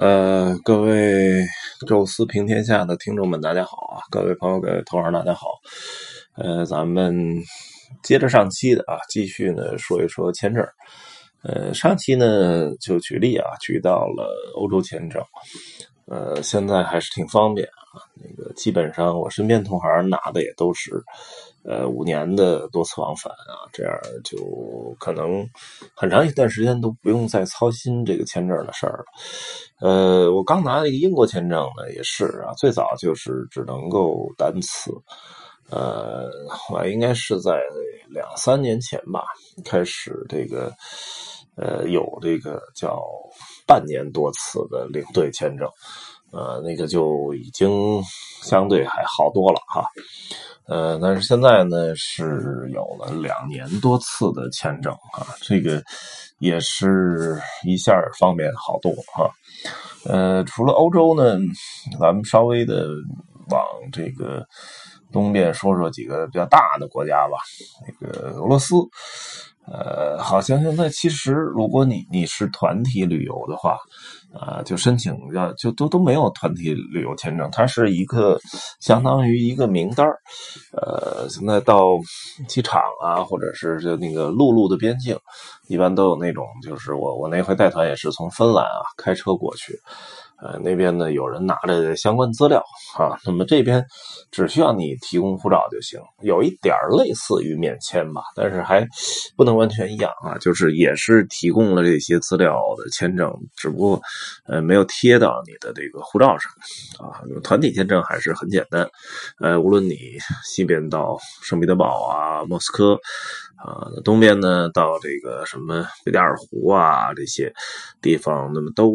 呃，各位宙斯平天下的听众们，大家好啊！各位朋友，各位同行，大家好。呃，咱们接着上期的啊，继续呢说一说签证。呃，上期呢就举例啊，举到了欧洲签证。呃，现在还是挺方便。那个基本上我身边同行拿的也都是。呃，五年的多次往返啊，这样就可能很长一段时间都不用再操心这个签证的事儿了。呃，我刚拿了一个英国签证呢，也是啊，最早就是只能够单次，呃，我应该是在两三年前吧，开始这个呃有这个叫半年多次的领队签证，呃，那个就已经相对还好多了哈。呃，但是现在呢是有了两年多次的签证啊，这个也是一下方便好多哈。呃，除了欧洲呢，咱们稍微的往这个东边说说几个比较大的国家吧。那个俄罗斯，呃，好像现在其实如果你你是团体旅游的话。啊，就申请要就都都没有团体旅游签证，它是一个相当于一个名单呃，现在到机场啊，或者是就那个陆路的边境，一般都有那种，就是我我那回带团也是从芬兰啊开车过去。呃，那边呢有人拿着相关资料啊，那么这边只需要你提供护照就行，有一点类似于免签吧，但是还不能完全一样啊，就是也是提供了这些资料的签证，只不过呃没有贴到你的这个护照上啊。团体签证还是很简单，呃，无论你西边到圣彼得堡啊、莫斯科。啊，东边呢，到这个什么贝加尔湖啊这些地方，那么都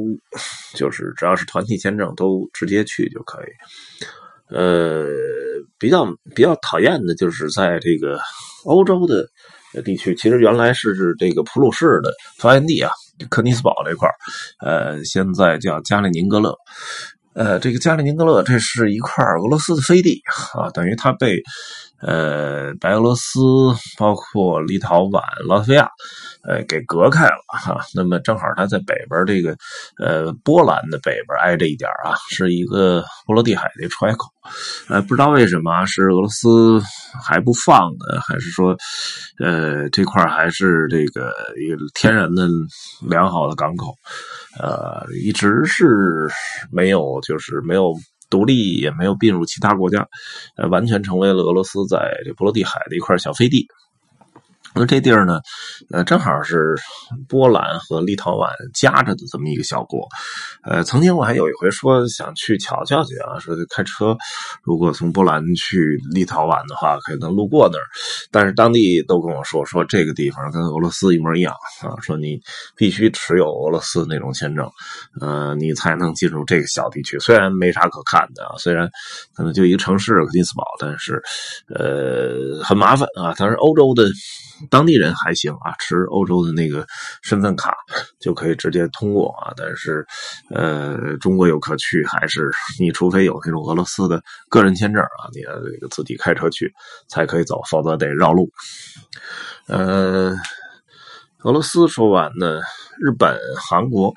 就是只要是团体签证，都直接去就可以。呃，比较比较讨厌的就是在这个欧洲的地区，其实原来是这个普鲁士的发源地啊，科尼斯堡这块呃，现在叫加里宁格勒。呃，这个加里宁格勒这是一块俄罗斯的飞地啊，等于它被。呃，白俄罗斯包括立陶宛、拉脱维亚，呃，给隔开了哈。那么正好它在北边这个，呃，波兰的北边挨着一点啊，是一个波罗的海的出海口。呃，不知道为什么是俄罗斯还不放呢？还是说，呃，这块还是这个一个天然的良好的港口？呃，一直是没有，就是没有。独立也没有并入其他国家，呃，完全成为了俄罗斯在这波罗的海的一块小飞地。那这地儿呢，呃，正好是波兰和立陶宛夹着的这么一个小国。呃，曾经我还有一回说想去瞧瞧去啊，说开车如果从波兰去立陶宛的话，可能路过那儿。但是当地都跟我说，说这个地方跟俄罗斯一模一样啊，说你必须持有俄罗斯那种签证，呃，你才能进入这个小地区。虽然没啥可看的啊，虽然可能就一个城市克林斯堡，但是呃，很麻烦啊。但是欧洲的。当地人还行啊，持欧洲的那个身份卡就可以直接通过啊。但是，呃，中国游客去还是你除非有那种俄罗斯的个人签证啊，你这个自己开车去才可以走，否则得绕路。呃。俄罗斯说完呢，日本、韩国，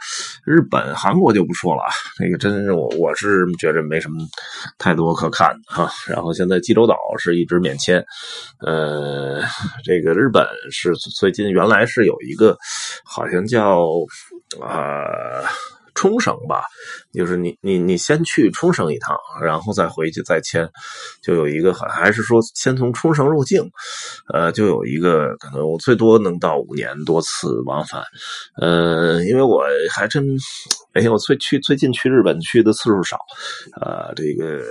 日本、韩国就不说了啊，那个真是我我是觉着没什么太多可看的哈。然后现在济州岛是一直免签，呃，这个日本是最近原来是有一个好像叫啊。冲绳吧，就是你你你先去冲绳一趟，然后再回去再签，就有一个还是说先从冲绳入境，呃，就有一个可能我最多能到五年多次往返，呃，因为我还真，哎呀，我最去最近去日本去的次数少，呃，这个。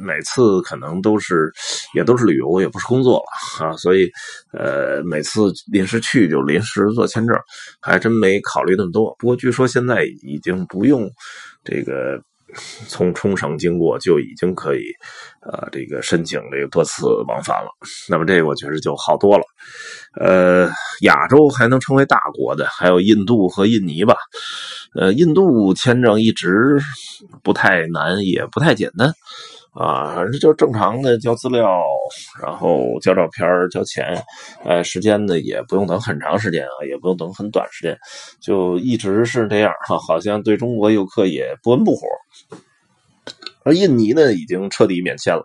每次可能都是，也都是旅游，也不是工作了啊，所以，呃，每次临时去就临时做签证，还真没考虑那么多。不过据说现在已经不用这个从冲绳经过就已经可以，呃，这个申请这个多次往返了。那么这个我觉得就好多了。呃，亚洲还能称为大国的还有印度和印尼吧。呃，印度签证一直不太难，也不太简单。啊，反正就正常的交资料，然后交照片、交钱，呃，时间呢也不用等很长时间啊，也不用等很短时间，就一直是这样哈，好像对中国游客也不温不火。而印尼呢，已经彻底免签了。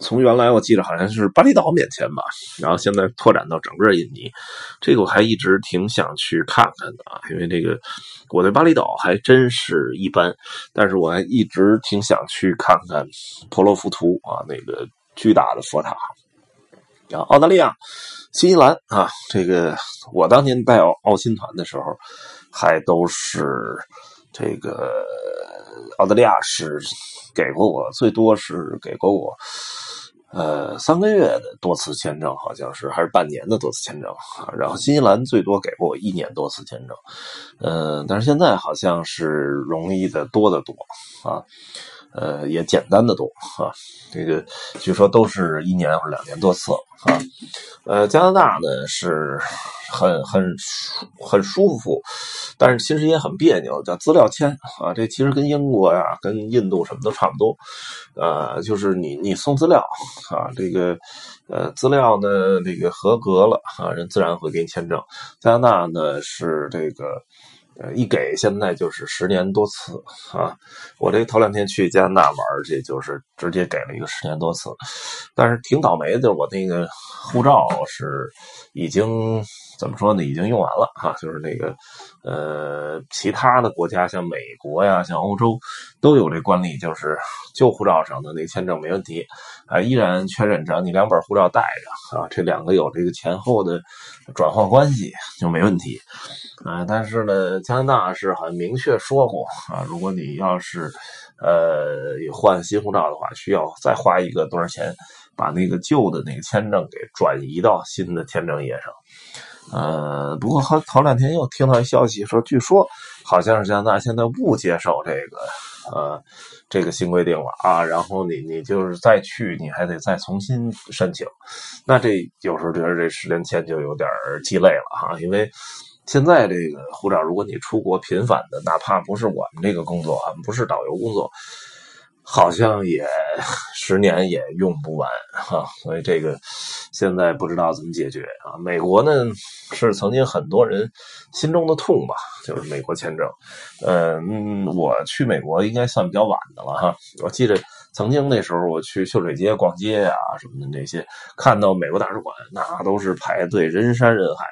从原来我记得好像是巴厘岛免签吧，然后现在拓展到整个印尼，这个我还一直挺想去看看的啊，因为这个我对巴厘岛还真是一般，但是我还一直挺想去看看婆罗浮屠啊，那个巨大的佛塔。然后澳大利亚、新西兰啊，这个我当年带澳澳新团的时候，还都是这个澳大利亚是给过我最多是给过我。呃，三个月的多次签证好像是，还是半年的多次签证。然后新西兰最多给过我一年多次签证，呃，但是现在好像是容易的多得多啊，呃，也简单的多啊。这个据说都是一年或者两年多次啊。呃，加拿大呢是很很很舒服，但是其实也很别扭，叫资料签啊。这其实跟英国呀、跟印度什么都差不多，呃，就是你你送资料啊，这个呃资料呢这个合格了啊，人自然会给你签证。加拿大呢是这个。呃，一给现在就是十年多次啊！我这头两天去加拿大玩去，就是直接给了一个十年多次，但是挺倒霉的，我那个护照是已经怎么说呢？已经用完了哈，就是那个呃，其他的国家像美国呀、像欧洲都有这惯例，就是旧护照上的那签证没问题啊，依然确认只要你两本护照带着啊，这两个有这个前后的转换关系就没问题。啊，但是呢，加拿大是很明确说过啊，如果你要是呃换新护照的话，需要再花一个多少钱，把那个旧的那个签证给转移到新的签证页上。呃，不过好头两天又听到一消息说，据说好像是加拿大现在不接受这个呃这个新规定了啊，然后你你就是再去，你还得再重新申请。那这有时候觉得这十年前就有点鸡肋了哈，因为。现在这个护照，如果你出国频繁的，哪怕不是我们这个工作，不是导游工作，好像也 十年也用不完哈。所以这个现在不知道怎么解决啊。美国呢是曾经很多人心中的痛吧，就是美国签证。嗯，我去美国应该算比较晚的了哈。我记得。曾经那时候我去秀水街逛街啊什么的那些，看到美国大使馆那都是排队人山人海，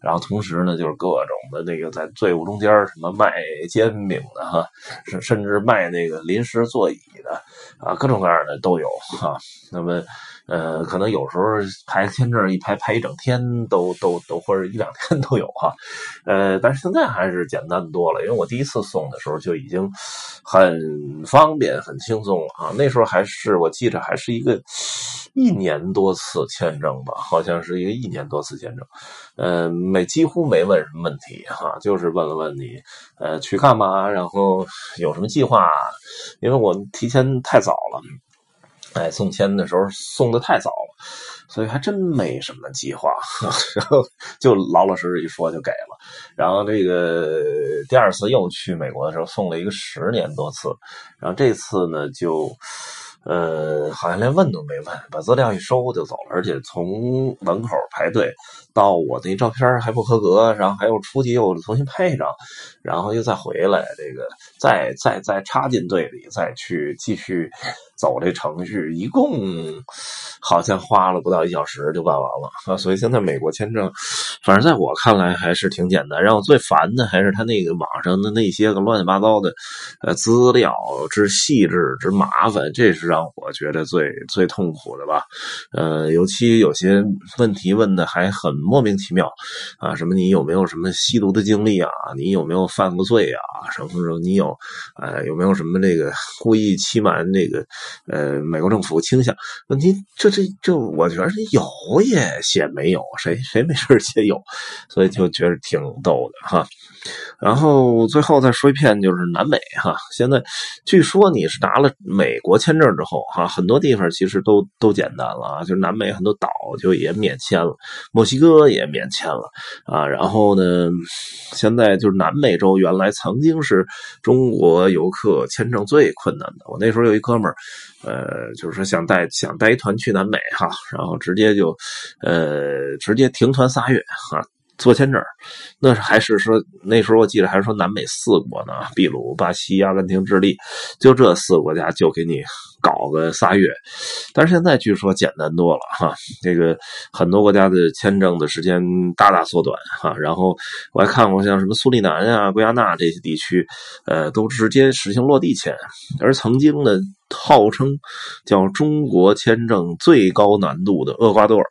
然后同时呢就是各种的那个在队伍中间什么卖煎饼的哈，甚甚至卖那个临时座椅的啊，各种各样的都有哈。那么。呃，可能有时候排签证一排排一整天都都都或者一两天都有哈，呃，但是现在还是简单多了，因为我第一次送的时候就已经很方便很轻松了啊，那时候还是我记着还是一个一年多次签证吧，好像是一个一年多次签证，呃，没几乎没问什么问题哈，就是问了问你呃去干嘛，然后有什么计划，因为我提前太早了。哎，送签的时候送的太早了，所以还真没什么计划，然后就老老实实一说就给了。然后这个第二次又去美国的时候送了一个十年多次，然后这次呢就。呃，好像连问都没问，把资料一收就走了，而且从门口排队到我那照片还不合格，然后还要出去又重新拍一张，然后又再回来，这个再再再插进队里，再去继续走这程序，一共好像花了不到一小时就办完了啊！所以现在美国签证，反正在我看来还是挺简单。让我最烦的还是他那个网上的那些个乱七八糟的呃资料之细致之麻烦，这是。让我觉得最最痛苦的吧，呃，尤其有些问题问的还很莫名其妙啊，什么你有没有什么吸毒的经历啊？你有没有犯过罪啊？什么时候你有呃有没有什么这个 故意欺瞒这个呃美国政府倾向？问题这这这，我觉得有也写没有，谁谁没事写有，所以就觉得挺逗的哈。然后最后再说一遍，就是南美哈，现在据说你是拿了美国签证。之后哈，很多地方其实都都简单了啊，就是南美很多岛就也免签了，墨西哥也免签了啊。然后呢，现在就是南美洲原来曾经是中国游客签证最困难的。我那时候有一哥们儿，呃，就是说想带想带一团去南美哈，然后直接就呃直接停团仨月哈。做签证，那还是说那时候我记得还是说南美四国呢，秘鲁、巴西、阿根廷、智利，就这四个国家就给你搞个仨月。但是现在据说简单多了哈，这个很多国家的签证的时间大大缩短哈。然后我还看过像什么苏里南啊、圭亚那这些地区，呃，都直接实行落地签。而曾经呢，号称叫中国签证最高难度的厄瓜多尔。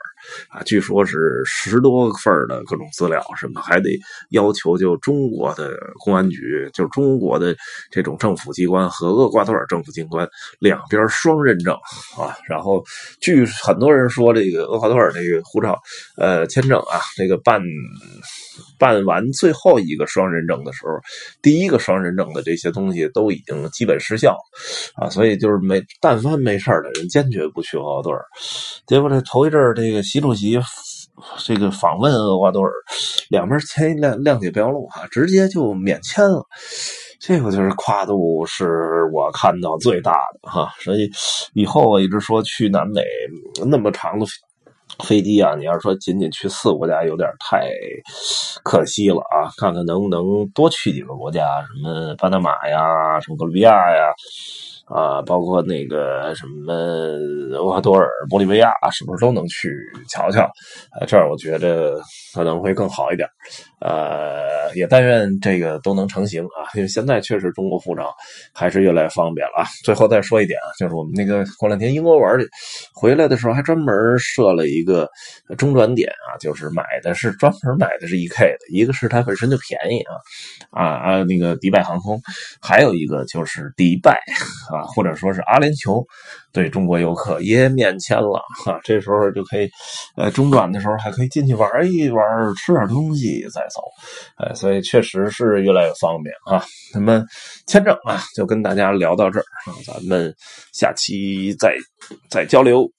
啊，据说是十多份的各种资料，什么还得要求就中国的公安局，就中国的这种政府机关和厄瓜多尔政府机关两边双认证啊。然后据很多人说，这个厄瓜多尔这个护照呃签证啊，这个办办完最后一个双认证的时候，第一个双认证的这些东西都已经基本失效啊，所以就是没但凡没事的人坚决不去厄瓜多尔。结果这头一阵这个。习主席这个访问厄瓜多尔，两边签一谅谅解备忘录哈，直接就免签了。这个就是跨度是我看到最大的哈。所以以后我一直说去南美那么长的飞机啊，你要说仅仅去四个国家有点太可惜了啊。看看能不能多去几个国家，什么巴拿马呀，什么哥伦比亚呀。啊，包括那个什么厄瓜多尔、玻利维亚，是不是都能去瞧瞧？呃，这儿我觉得可能会更好一点。呃，也但愿这个都能成型啊，因为现在确实中国护照还是越来越方便了啊。最后再说一点啊，就是我们那个过两天英国玩去，回来的时候还专门设了一个中转点啊，就是买的是专门买的是 E K 的，一个是它本身就便宜啊，啊啊那个迪拜航空，还有一个就是迪拜啊。或者说是阿联酋对中国游客也免签了哈，这时候就可以，呃，中转的时候还可以进去玩一玩，吃点东西再走，哎，所以确实是越来越方便啊。那么签证啊，就跟大家聊到这儿，咱们下期再再交流。